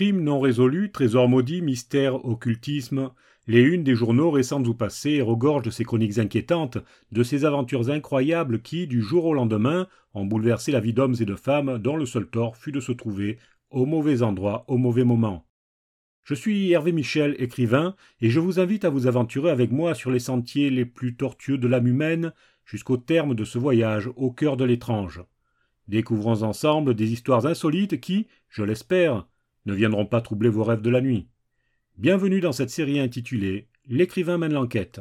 Crimes non résolus, trésors maudits, mystères, occultisme, les unes des journaux récents ou passés regorgent de ces chroniques inquiétantes, de ces aventures incroyables qui, du jour au lendemain, ont bouleversé la vie d'hommes et de femmes dont le seul tort fut de se trouver au mauvais endroit au mauvais moment. Je suis Hervé Michel, écrivain, et je vous invite à vous aventurer avec moi sur les sentiers les plus tortueux de l'âme humaine jusqu'au terme de ce voyage au cœur de l'étrange. Découvrons ensemble des histoires insolites qui, je l'espère, ne viendront pas troubler vos rêves de la nuit. Bienvenue dans cette série intitulée L'écrivain mène l'enquête.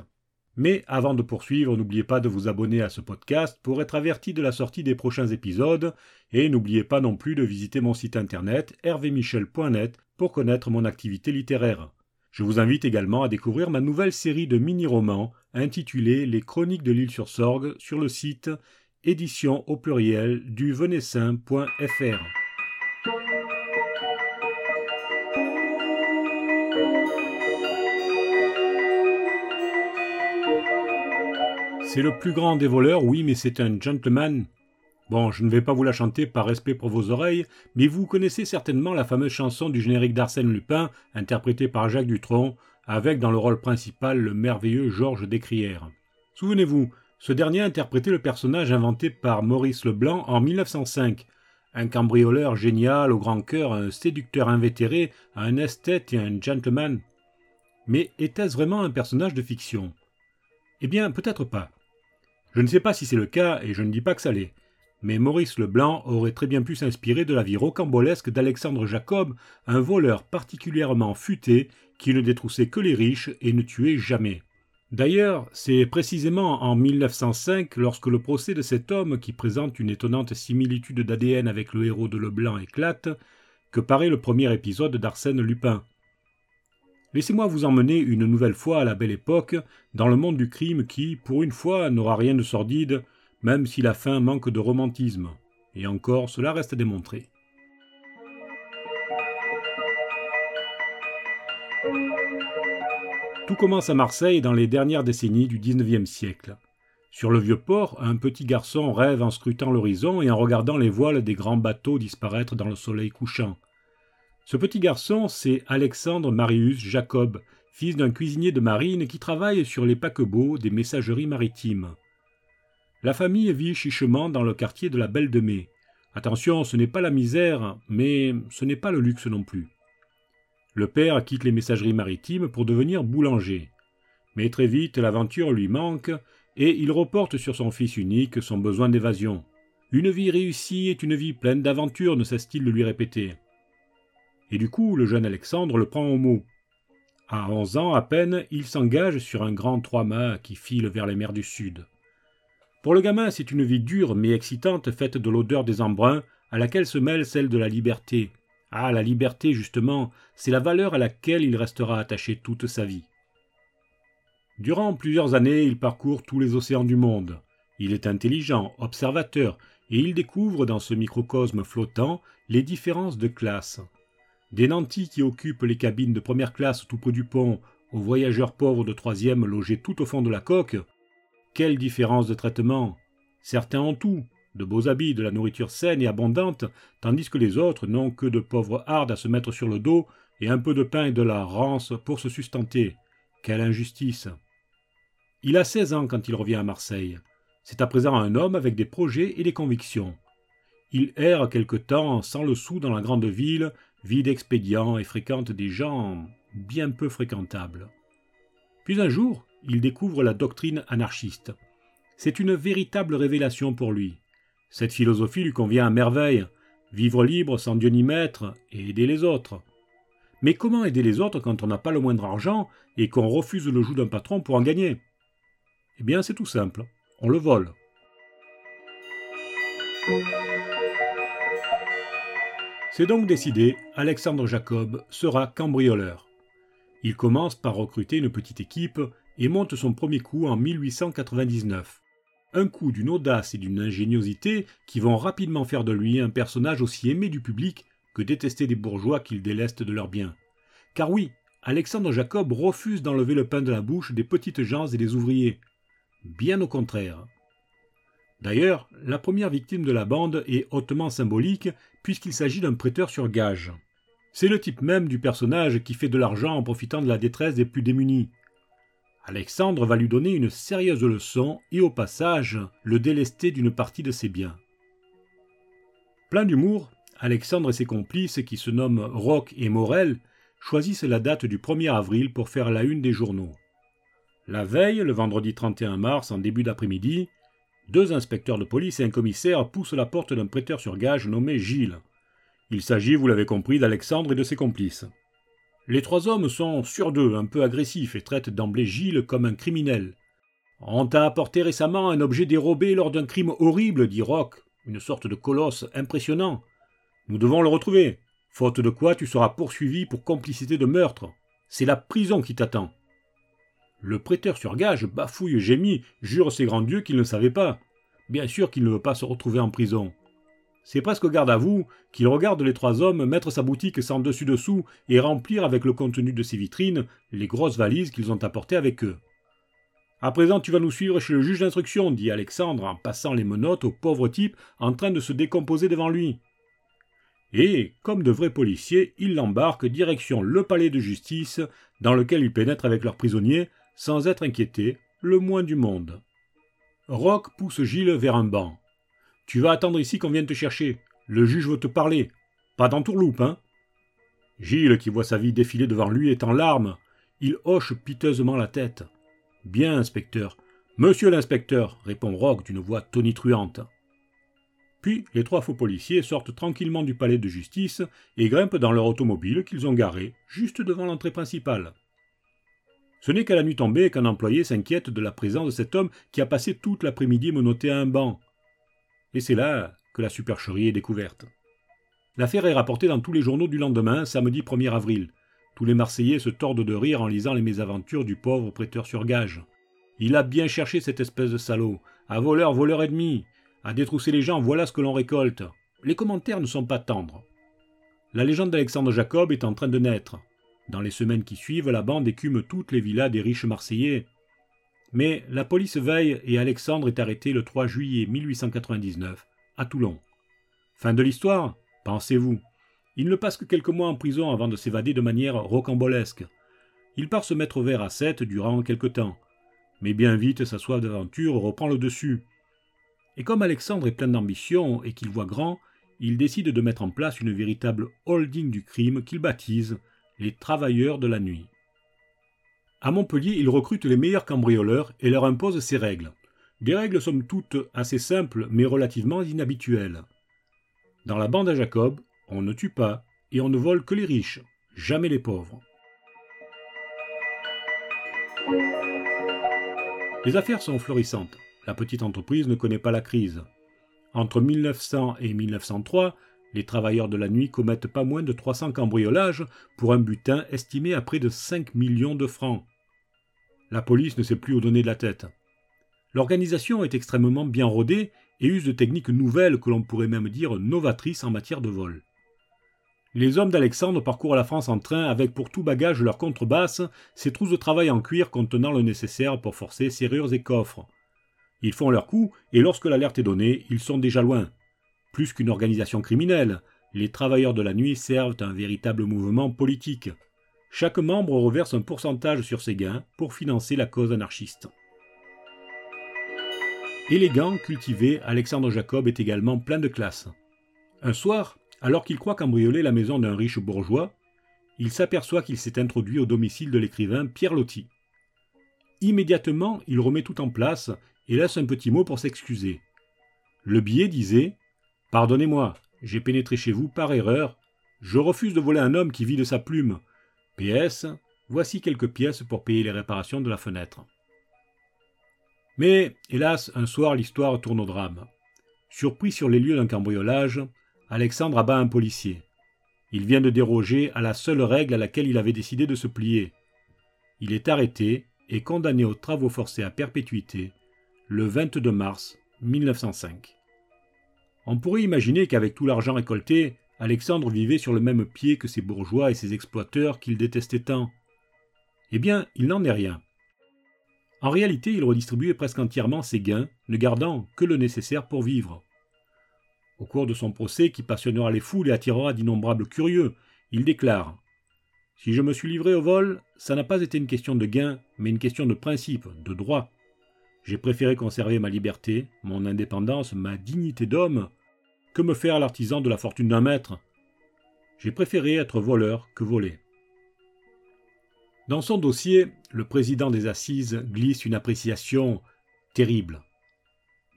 Mais avant de poursuivre, n'oubliez pas de vous abonner à ce podcast pour être averti de la sortie des prochains épisodes et n'oubliez pas non plus de visiter mon site internet hervémichel.net pour connaître mon activité littéraire. Je vous invite également à découvrir ma nouvelle série de mini-romans intitulée Les Chroniques de l'île sur Sorgue sur le site édition au pluriel du venessin.fr. C'est le plus grand des voleurs, oui, mais c'est un gentleman. Bon, je ne vais pas vous la chanter par respect pour vos oreilles, mais vous connaissez certainement la fameuse chanson du générique d'Arsène Lupin, interprétée par Jacques Dutronc, avec dans le rôle principal le merveilleux Georges Descrières. Souvenez-vous, ce dernier interprétait le personnage inventé par Maurice Leblanc en 1905, un cambrioleur génial au grand cœur, un séducteur invétéré, un esthète et un gentleman. Mais était-ce vraiment un personnage de fiction? Eh bien, peut-être pas. Je ne sais pas si c'est le cas, et je ne dis pas que ça l'est. Mais Maurice Leblanc aurait très bien pu s'inspirer de la vie rocambolesque d'Alexandre Jacob, un voleur particulièrement futé qui ne détroussait que les riches et ne tuait jamais. D'ailleurs, c'est précisément en 1905, lorsque le procès de cet homme, qui présente une étonnante similitude d'ADN avec le héros de Leblanc, éclate, que paraît le premier épisode d'Arsène Lupin. Laissez-moi vous emmener une nouvelle fois à la belle époque, dans le monde du crime qui, pour une fois, n'aura rien de sordide, même si la fin manque de romantisme. Et encore, cela reste à démontrer. Tout commence à Marseille dans les dernières décennies du XIXe siècle. Sur le vieux port, un petit garçon rêve en scrutant l'horizon et en regardant les voiles des grands bateaux disparaître dans le soleil couchant. Ce petit garçon, c'est Alexandre Marius Jacob, fils d'un cuisinier de marine qui travaille sur les paquebots des messageries maritimes. La famille vit chichement dans le quartier de la Belle de Mai. Attention, ce n'est pas la misère, mais ce n'est pas le luxe non plus. Le père quitte les messageries maritimes pour devenir boulanger. Mais très vite, l'aventure lui manque et il reporte sur son fils unique son besoin d'évasion. Une vie réussie est une vie pleine d'aventures, ne cesse-t-il de lui répéter et du coup le jeune Alexandre le prend au mot. À onze ans à peine, il s'engage sur un grand trois-mâts qui file vers les mers du Sud. Pour le gamin, c'est une vie dure mais excitante faite de l'odeur des embruns à laquelle se mêle celle de la liberté. Ah, la liberté, justement, c'est la valeur à laquelle il restera attaché toute sa vie. Durant plusieurs années, il parcourt tous les océans du monde. Il est intelligent, observateur, et il découvre dans ce microcosme flottant les différences de classe. Des nantis qui occupent les cabines de première classe tout près du pont, aux voyageurs pauvres de troisième logés tout au fond de la coque. Quelle différence de traitement Certains ont tout, de beaux habits, de la nourriture saine et abondante, tandis que les autres n'ont que de pauvres hardes à se mettre sur le dos et un peu de pain et de la rance pour se sustenter. Quelle injustice Il a seize ans quand il revient à Marseille. C'est à présent un homme avec des projets et des convictions. Il erre quelque temps sans le sou dans la grande ville vide expédient et fréquente des gens bien peu fréquentables. Puis un jour, il découvre la doctrine anarchiste. C'est une véritable révélation pour lui. Cette philosophie lui convient à merveille, vivre libre sans Dieu ni maître et aider les autres. Mais comment aider les autres quand on n'a pas le moindre argent et qu'on refuse le joug d'un patron pour en gagner? Eh bien, c'est tout simple, on le vole. C'est donc décidé, Alexandre Jacob sera cambrioleur. Il commence par recruter une petite équipe et monte son premier coup en 1899. Un coup d'une audace et d'une ingéniosité qui vont rapidement faire de lui un personnage aussi aimé du public que détesté des bourgeois qu'il délestent de leurs biens. Car oui, Alexandre Jacob refuse d'enlever le pain de la bouche des petites gens et des ouvriers. Bien au contraire. D'ailleurs, la première victime de la bande est hautement symbolique puisqu'il s'agit d'un prêteur sur gage. C'est le type même du personnage qui fait de l'argent en profitant de la détresse des plus démunis. Alexandre va lui donner une sérieuse leçon et au passage le délester d'une partie de ses biens. Plein d'humour, Alexandre et ses complices, qui se nomment Roch et Morel, choisissent la date du 1er avril pour faire la une des journaux. La veille, le vendredi 31 mars, en début d'après-midi, deux inspecteurs de police et un commissaire poussent la porte d'un prêteur sur gage nommé Gilles. Il s'agit, vous l'avez compris, d'Alexandre et de ses complices. Les trois hommes sont sur d'eux, un peu agressifs, et traitent d'emblée Gilles comme un criminel. On t'a apporté récemment un objet dérobé lors d'un crime horrible, dit Roch, une sorte de colosse impressionnant. Nous devons le retrouver, faute de quoi tu seras poursuivi pour complicité de meurtre. C'est la prison qui t'attend. Le prêteur sur gage bafouille, gémit, jure ses grands dieux qu'il ne savait pas. Bien sûr qu'il ne veut pas se retrouver en prison. C'est presque garde à vous qu'il regarde les trois hommes mettre sa boutique sans dessus-dessous et remplir avec le contenu de ses vitrines les grosses valises qu'ils ont apportées avec eux. À présent, tu vas nous suivre chez le juge d'instruction, dit Alexandre en passant les menottes au pauvre type en train de se décomposer devant lui. Et, comme de vrais policiers, ils l'embarquent direction le palais de justice, dans lequel ils pénètrent avec leurs prisonniers, sans être inquiétés, le moins du monde. Roch pousse Gilles vers un banc. Tu vas attendre ici qu'on vienne te chercher. Le juge veut te parler. Pas d'entourloupe, hein Gilles, qui voit sa vie défiler devant lui, est en larmes. Il hoche piteusement la tête. Bien, inspecteur. Monsieur l'inspecteur, répond Roch d'une voix tonitruante. Puis les trois faux policiers sortent tranquillement du palais de justice et grimpent dans leur automobile qu'ils ont garée juste devant l'entrée principale. Ce n'est qu'à la nuit tombée qu'un employé s'inquiète de la présence de cet homme qui a passé toute l'après-midi menotté à un banc. Et c'est là que la supercherie est découverte. L'affaire est rapportée dans tous les journaux du lendemain, samedi 1er avril. Tous les Marseillais se tordent de rire en lisant les mésaventures du pauvre prêteur sur gage. Il a bien cherché cette espèce de salaud. À voleur, voleur et demi. À détrousser les gens, voilà ce que l'on récolte. Les commentaires ne sont pas tendres. La légende d'Alexandre Jacob est en train de naître. Dans les semaines qui suivent, la bande écume toutes les villas des riches Marseillais. Mais la police veille et Alexandre est arrêté le 3 juillet 1899 à Toulon. Fin de l'histoire Pensez-vous? Il ne passe que quelques mois en prison avant de s'évader de manière rocambolesque. Il part se mettre au vert à sept durant quelque temps. Mais bien vite, sa soif d'aventure reprend le dessus. Et comme Alexandre est plein d'ambition et qu'il voit grand, il décide de mettre en place une véritable holding du crime qu'il baptise les travailleurs de la nuit. À Montpellier, il recrute les meilleurs cambrioleurs et leur impose ses règles. Des règles somme toute assez simples mais relativement inhabituelles. Dans la bande à Jacob, on ne tue pas et on ne vole que les riches, jamais les pauvres. Les affaires sont florissantes. La petite entreprise ne connaît pas la crise. Entre 1900 et 1903, les travailleurs de la nuit commettent pas moins de 300 cambriolages pour un butin estimé à près de 5 millions de francs. La police ne sait plus où donner de la tête. L'organisation est extrêmement bien rodée et use de techniques nouvelles que l'on pourrait même dire novatrices en matière de vol. Les hommes d'Alexandre parcourent la France en train avec pour tout bagage leur contrebasse, ces trousses de travail en cuir contenant le nécessaire pour forcer serrures et coffres. Ils font leur coup et lorsque l'alerte est donnée, ils sont déjà loin. Plus qu'une organisation criminelle, les travailleurs de la nuit servent un véritable mouvement politique. Chaque membre reverse un pourcentage sur ses gains pour financer la cause anarchiste. Élégant, cultivé, Alexandre Jacob est également plein de classe. Un soir, alors qu'il croit cambrioler la maison d'un riche bourgeois, il s'aperçoit qu'il s'est introduit au domicile de l'écrivain Pierre Loti. Immédiatement, il remet tout en place et laisse un petit mot pour s'excuser. Le billet disait Pardonnez-moi, j'ai pénétré chez vous par erreur. Je refuse de voler un homme qui vit de sa plume. PS, voici quelques pièces pour payer les réparations de la fenêtre. Mais, hélas, un soir l'histoire tourne au drame. Surpris sur les lieux d'un cambriolage, Alexandre abat un policier. Il vient de déroger à la seule règle à laquelle il avait décidé de se plier. Il est arrêté et condamné aux travaux forcés à perpétuité le 22 mars 1905. On pourrait imaginer qu'avec tout l'argent récolté, Alexandre vivait sur le même pied que ses bourgeois et ses exploiteurs qu'il détestait tant. Eh bien, il n'en est rien. En réalité, il redistribuait presque entièrement ses gains, ne gardant que le nécessaire pour vivre. Au cours de son procès, qui passionnera les foules et attirera d'innombrables curieux, il déclare Si je me suis livré au vol, ça n'a pas été une question de gain, mais une question de principe, de droit. J'ai préféré conserver ma liberté, mon indépendance, ma dignité d'homme, que me faire l'artisan de la fortune d'un maître? J'ai préféré être voleur que volé. Dans son dossier, le président des assises glisse une appréciation terrible.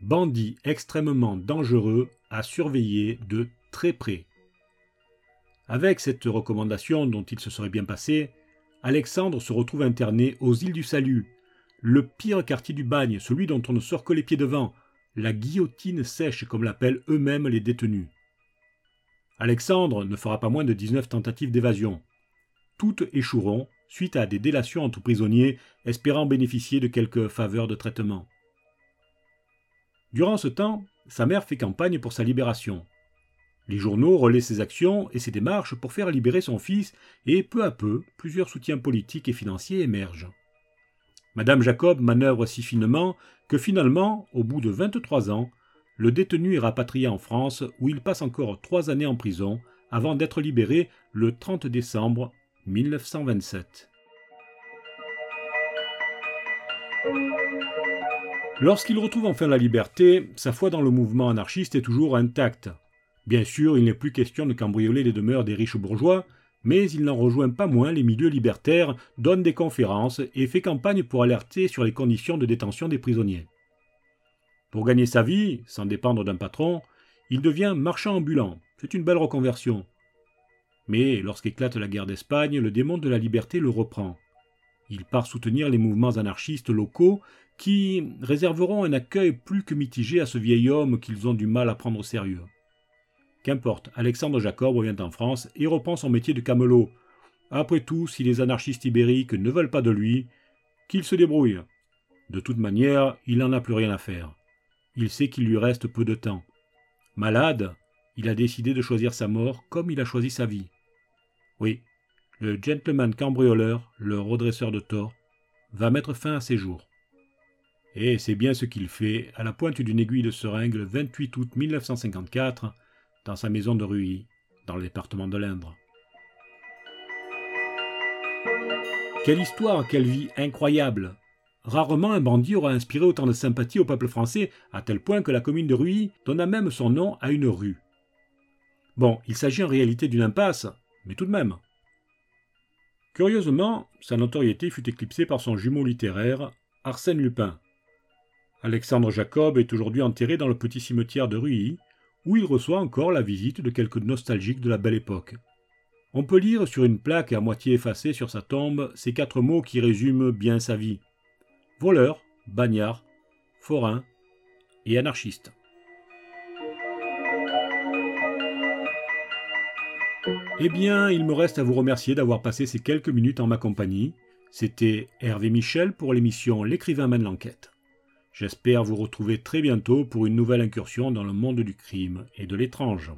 Bandit extrêmement dangereux à surveiller de très près. Avec cette recommandation dont il se serait bien passé, Alexandre se retrouve interné aux îles du Salut, le pire quartier du bagne, celui dont on ne sort que les pieds devant, la guillotine sèche comme l'appellent eux-mêmes les détenus. Alexandre ne fera pas moins de 19 tentatives d'évasion. Toutes échoueront suite à des délations entre prisonniers espérant bénéficier de quelques faveurs de traitement. Durant ce temps, sa mère fait campagne pour sa libération. Les journaux relaient ses actions et ses démarches pour faire libérer son fils et peu à peu, plusieurs soutiens politiques et financiers émergent. Madame Jacob manœuvre si finement que finalement, au bout de 23 ans, le détenu est rapatrié en France où il passe encore trois années en prison avant d'être libéré le 30 décembre 1927. Lorsqu'il retrouve enfin la liberté, sa foi dans le mouvement anarchiste est toujours intacte. Bien sûr, il n'est plus question de cambrioler les demeures des riches bourgeois, mais il n'en rejoint pas moins les milieux libertaires, donne des conférences et fait campagne pour alerter sur les conditions de détention des prisonniers. Pour gagner sa vie, sans dépendre d'un patron, il devient marchand ambulant. C'est une belle reconversion. Mais lorsqu'éclate la guerre d'Espagne, le démon de la liberté le reprend. Il part soutenir les mouvements anarchistes locaux qui réserveront un accueil plus que mitigé à ce vieil homme qu'ils ont du mal à prendre au sérieux. Qu'importe, Alexandre Jacob revient en France et reprend son métier de camelot. Après tout, si les anarchistes ibériques ne veulent pas de lui, qu'il se débrouille. De toute manière, il n'en a plus rien à faire. Il sait qu'il lui reste peu de temps. Malade, il a décidé de choisir sa mort comme il a choisi sa vie. Oui, le gentleman cambrioleur, le redresseur de tort, va mettre fin à ses jours. Et c'est bien ce qu'il fait à la pointe d'une aiguille de seringue le 28 août 1954 dans sa maison de Ruy, dans le département de l'Indre. Quelle histoire, quelle vie incroyable Rarement un bandit aura inspiré autant de sympathie au peuple français, à tel point que la commune de Ruy donna même son nom à une rue. Bon, il s'agit en réalité d'une impasse, mais tout de même. Curieusement, sa notoriété fut éclipsée par son jumeau littéraire, Arsène Lupin. Alexandre Jacob est aujourd'hui enterré dans le petit cimetière de Ruy, où il reçoit encore la visite de quelques nostalgiques de la belle époque. On peut lire sur une plaque à moitié effacée sur sa tombe ces quatre mots qui résument bien sa vie. Voleur, bagnard, forain et anarchiste. Eh bien, il me reste à vous remercier d'avoir passé ces quelques minutes en ma compagnie. C'était Hervé Michel pour l'émission L'écrivain mène l'enquête. J'espère vous retrouver très bientôt pour une nouvelle incursion dans le monde du crime et de l'étrange.